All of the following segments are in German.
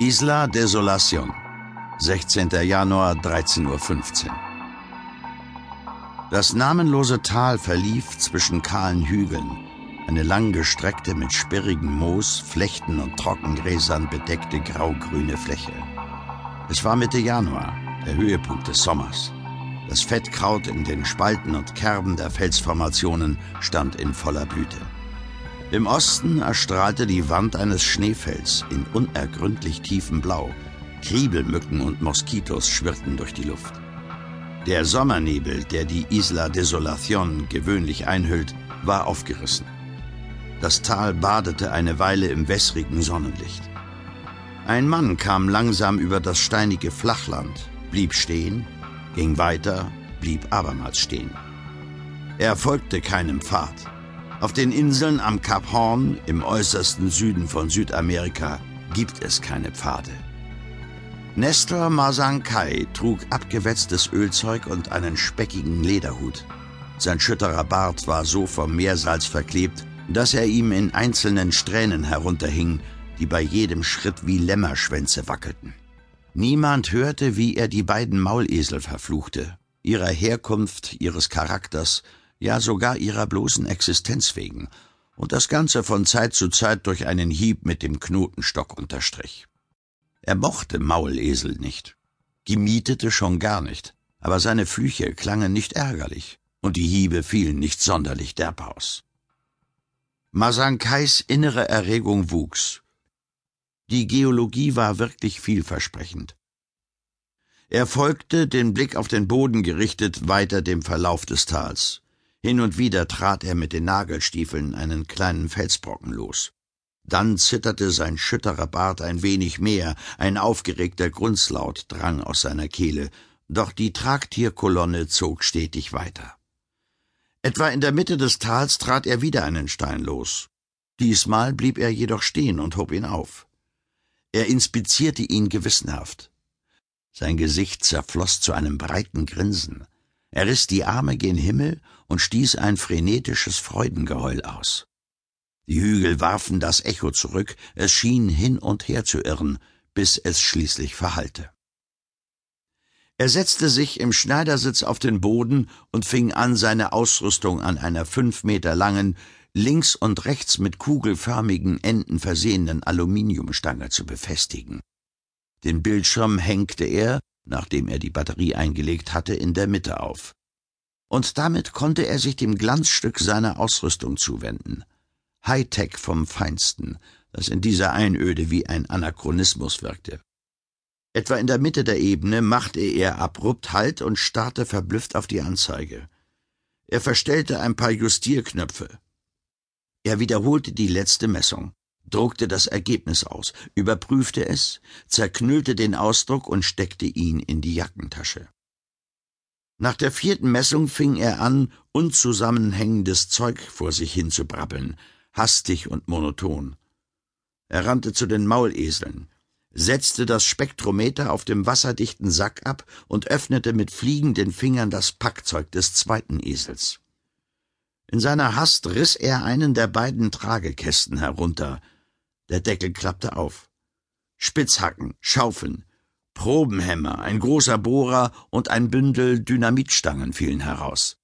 Isla Desolación, 16. Januar 13.15 Uhr. Das namenlose Tal verlief zwischen kahlen Hügeln, eine langgestreckte, mit sperrigem Moos, Flechten und Trockengräsern bedeckte graugrüne Fläche. Es war Mitte Januar, der Höhepunkt des Sommers. Das Fettkraut in den Spalten und Kerben der Felsformationen stand in voller Blüte. Im Osten erstrahlte die Wand eines Schneefelds in unergründlich tiefem Blau. Kriebelmücken und Moskitos schwirrten durch die Luft. Der Sommernebel, der die Isla Desolación gewöhnlich einhüllt, war aufgerissen. Das Tal badete eine Weile im wässrigen Sonnenlicht. Ein Mann kam langsam über das steinige Flachland, blieb stehen, ging weiter, blieb abermals stehen. Er folgte keinem Pfad. Auf den Inseln am Kap Horn im äußersten Süden von Südamerika gibt es keine Pfade. Nestor Masankai trug abgewetztes Ölzeug und einen speckigen Lederhut. Sein schütterer Bart war so vom Meersalz verklebt, dass er ihm in einzelnen Strähnen herunterhing, die bei jedem Schritt wie Lämmerschwänze wackelten. Niemand hörte, wie er die beiden Maulesel verfluchte, ihrer Herkunft, ihres Charakters ja sogar ihrer bloßen Existenz wegen, und das Ganze von Zeit zu Zeit durch einen Hieb mit dem Knotenstock unterstrich. Er mochte Maulesel nicht, gemietete schon gar nicht, aber seine Flüche klangen nicht ärgerlich, und die Hiebe fielen nicht sonderlich derb aus. Masankais innere Erregung wuchs. Die Geologie war wirklich vielversprechend. Er folgte, den Blick auf den Boden gerichtet, weiter dem Verlauf des Tals. Hin und wieder trat er mit den Nagelstiefeln einen kleinen Felsbrocken los. Dann zitterte sein schütterer Bart ein wenig mehr, ein aufgeregter Grunzlaut drang aus seiner Kehle, doch die Tragtierkolonne zog stetig weiter. Etwa in der Mitte des Tals trat er wieder einen Stein los. Diesmal blieb er jedoch stehen und hob ihn auf. Er inspizierte ihn gewissenhaft. Sein Gesicht zerfloß zu einem breiten Grinsen. Er riss die Arme gen Himmel und stieß ein frenetisches Freudengeheul aus. Die Hügel warfen das Echo zurück, es schien hin und her zu irren, bis es schließlich verhallte. Er setzte sich im Schneidersitz auf den Boden und fing an, seine Ausrüstung an einer fünf Meter langen, links und rechts mit kugelförmigen Enden versehenen Aluminiumstange zu befestigen. Den Bildschirm hängte er, nachdem er die Batterie eingelegt hatte, in der Mitte auf. Und damit konnte er sich dem Glanzstück seiner Ausrüstung zuwenden. Hightech vom Feinsten, das in dieser Einöde wie ein Anachronismus wirkte. Etwa in der Mitte der Ebene machte er abrupt Halt und starrte verblüfft auf die Anzeige. Er verstellte ein paar Justierknöpfe. Er wiederholte die letzte Messung druckte das Ergebnis aus, überprüfte es, zerknüllte den Ausdruck und steckte ihn in die Jackentasche. Nach der vierten Messung fing er an, unzusammenhängendes Zeug vor sich hin zu brabbeln, hastig und monoton. Er rannte zu den Mauleseln, setzte das Spektrometer auf dem wasserdichten Sack ab und öffnete mit fliegenden Fingern das Packzeug des zweiten Esels. In seiner Hast riss er einen der beiden Tragekästen herunter, der Deckel klappte auf. Spitzhacken, Schaufeln, Probenhämmer, ein großer Bohrer und ein Bündel Dynamitstangen fielen heraus.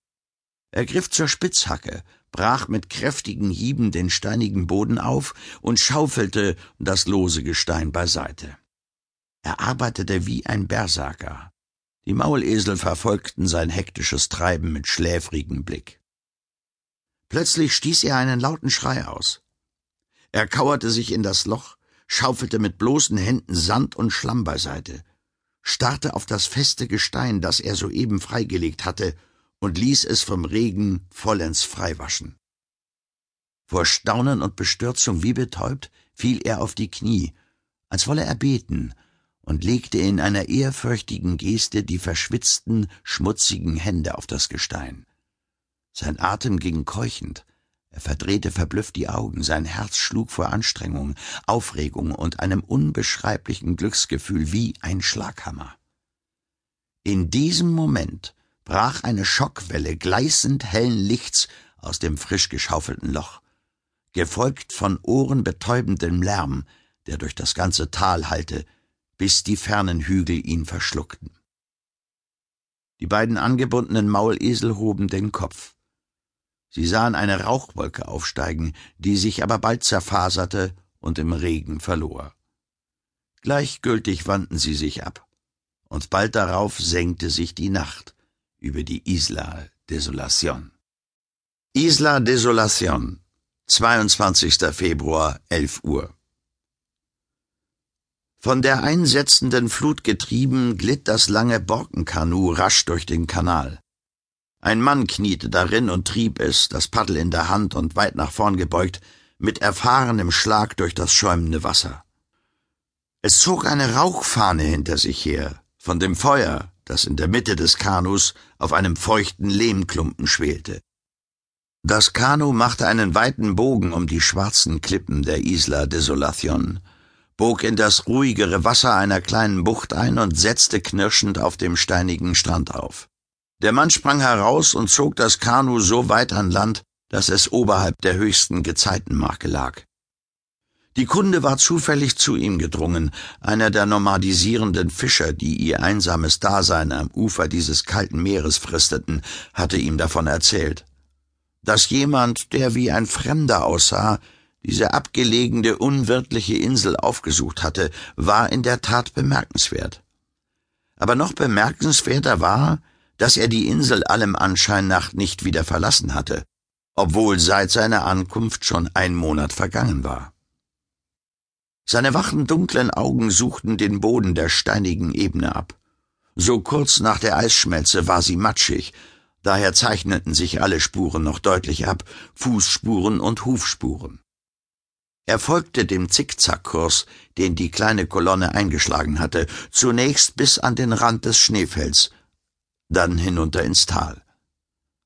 Er griff zur Spitzhacke, brach mit kräftigen Hieben den steinigen Boden auf und schaufelte das lose Gestein beiseite. Er arbeitete wie ein Berserker. Die Maulesel verfolgten sein hektisches Treiben mit schläfrigem Blick. Plötzlich stieß er einen lauten Schrei aus. Er kauerte sich in das Loch, schaufelte mit bloßen Händen Sand und Schlamm beiseite, starrte auf das feste Gestein, das er soeben freigelegt hatte, und ließ es vom Regen vollends freiwaschen. Vor Staunen und Bestürzung wie betäubt fiel er auf die Knie, als wolle er beten, und legte in einer ehrfürchtigen Geste die verschwitzten, schmutzigen Hände auf das Gestein. Sein Atem ging keuchend, er verdrehte verblüfft die Augen, sein Herz schlug vor Anstrengung, Aufregung und einem unbeschreiblichen Glücksgefühl wie ein Schlaghammer. In diesem Moment brach eine Schockwelle gleißend hellen Lichts aus dem frisch geschaufelten Loch, gefolgt von ohrenbetäubendem Lärm, der durch das ganze Tal hallte, bis die fernen Hügel ihn verschluckten. Die beiden angebundenen Maulesel hoben den Kopf. Sie sahen eine Rauchwolke aufsteigen, die sich aber bald zerfaserte und im Regen verlor. Gleichgültig wandten sie sich ab, und bald darauf senkte sich die Nacht über die Isla Desolación. Isla Desolación, 22. Februar, 11 Uhr. Von der einsetzenden Flut getrieben, glitt das lange Borkenkanu rasch durch den Kanal. Ein Mann kniete darin und trieb es, das Paddel in der Hand und weit nach vorn gebeugt, mit erfahrenem Schlag durch das schäumende Wasser. Es zog eine Rauchfahne hinter sich her, von dem Feuer, das in der Mitte des Kanus auf einem feuchten Lehmklumpen schwelte. Das Kanu machte einen weiten Bogen um die schwarzen Klippen der Isla Desolación, bog in das ruhigere Wasser einer kleinen Bucht ein und setzte knirschend auf dem steinigen Strand auf. Der Mann sprang heraus und zog das Kanu so weit an Land, dass es oberhalb der höchsten Gezeitenmarke lag. Die Kunde war zufällig zu ihm gedrungen, einer der nomadisierenden Fischer, die ihr einsames Dasein am Ufer dieses kalten Meeres fristeten, hatte ihm davon erzählt. Dass jemand, der wie ein Fremder aussah, diese abgelegene, unwirtliche Insel aufgesucht hatte, war in der Tat bemerkenswert. Aber noch bemerkenswerter war, dass er die Insel allem Anschein nach nicht wieder verlassen hatte, obwohl seit seiner Ankunft schon ein Monat vergangen war. Seine wachen dunklen Augen suchten den Boden der steinigen Ebene ab. So kurz nach der Eisschmelze war sie matschig, daher zeichneten sich alle Spuren noch deutlich ab, Fußspuren und Hufspuren. Er folgte dem Zickzackkurs, den die kleine Kolonne eingeschlagen hatte, zunächst bis an den Rand des Schneefelds, dann hinunter ins Tal.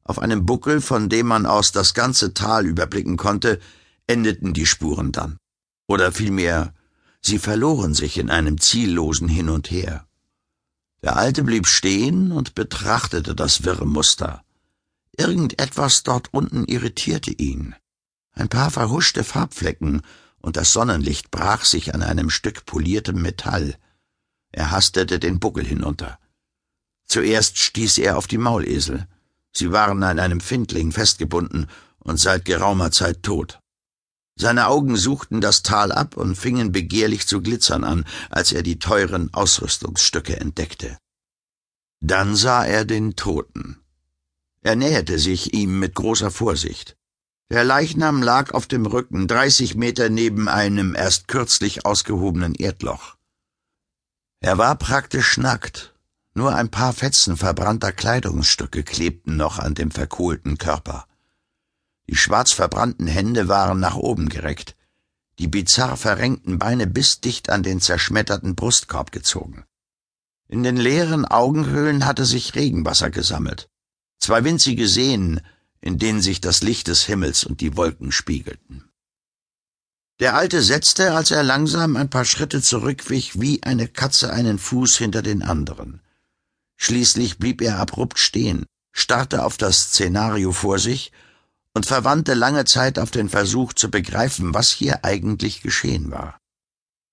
Auf einem Buckel, von dem man aus das ganze Tal überblicken konnte, endeten die Spuren dann. Oder vielmehr, sie verloren sich in einem ziellosen Hin und Her. Der Alte blieb stehen und betrachtete das wirre Muster. Irgendetwas dort unten irritierte ihn. Ein paar verhuschte Farbflecken, und das Sonnenlicht brach sich an einem Stück poliertem Metall. Er hastete den Buckel hinunter. Zuerst stieß er auf die Maulesel. Sie waren an einem Findling festgebunden und seit geraumer Zeit tot. Seine Augen suchten das Tal ab und fingen begehrlich zu glitzern an, als er die teuren Ausrüstungsstücke entdeckte. Dann sah er den Toten. Er näherte sich ihm mit großer Vorsicht. Der Leichnam lag auf dem Rücken, dreißig Meter neben einem erst kürzlich ausgehobenen Erdloch. Er war praktisch nackt, nur ein paar Fetzen verbrannter Kleidungsstücke klebten noch an dem verkohlten Körper. Die schwarz verbrannten Hände waren nach oben gereckt, die bizarr verrenkten Beine bis dicht an den zerschmetterten Brustkorb gezogen. In den leeren Augenhöhlen hatte sich Regenwasser gesammelt. Zwei winzige Seen, in denen sich das Licht des Himmels und die Wolken spiegelten. Der Alte setzte, als er langsam ein paar Schritte zurückwich, wie eine Katze einen Fuß hinter den anderen. Schließlich blieb er abrupt stehen, starrte auf das Szenario vor sich und verwandte lange Zeit auf den Versuch zu begreifen, was hier eigentlich geschehen war.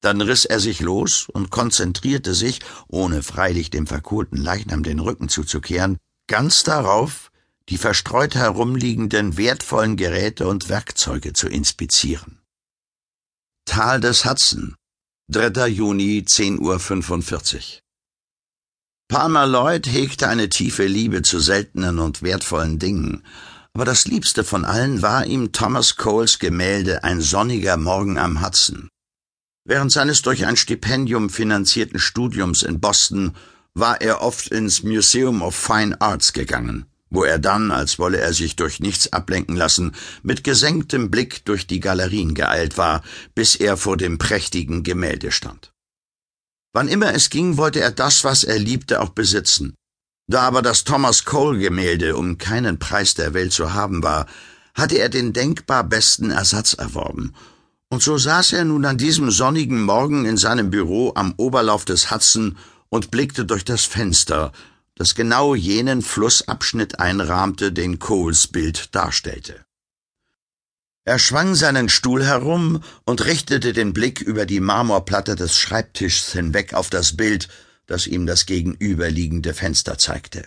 Dann riss er sich los und konzentrierte sich, ohne freilich dem verkohlten Leichnam den Rücken zuzukehren, ganz darauf, die verstreut herumliegenden wertvollen Geräte und Werkzeuge zu inspizieren. Tal des Hudson, 3. Juni, 10.45 Uhr. Palmer Lloyd hegte eine tiefe Liebe zu seltenen und wertvollen Dingen, aber das Liebste von allen war ihm Thomas Coles Gemälde Ein sonniger Morgen am Hudson. Während seines durch ein Stipendium finanzierten Studiums in Boston war er oft ins Museum of Fine Arts gegangen, wo er dann, als wolle er sich durch nichts ablenken lassen, mit gesenktem Blick durch die Galerien geeilt war, bis er vor dem prächtigen Gemälde stand. Wann immer es ging, wollte er das, was er liebte, auch besitzen. Da aber das Thomas Cole-Gemälde um keinen Preis der Welt zu haben war, hatte er den denkbar besten Ersatz erworben. Und so saß er nun an diesem sonnigen Morgen in seinem Büro am Oberlauf des Hudson und blickte durch das Fenster, das genau jenen Flussabschnitt einrahmte, den Coles Bild darstellte. Er schwang seinen Stuhl herum und richtete den Blick über die Marmorplatte des Schreibtischs hinweg auf das Bild, das ihm das gegenüberliegende Fenster zeigte.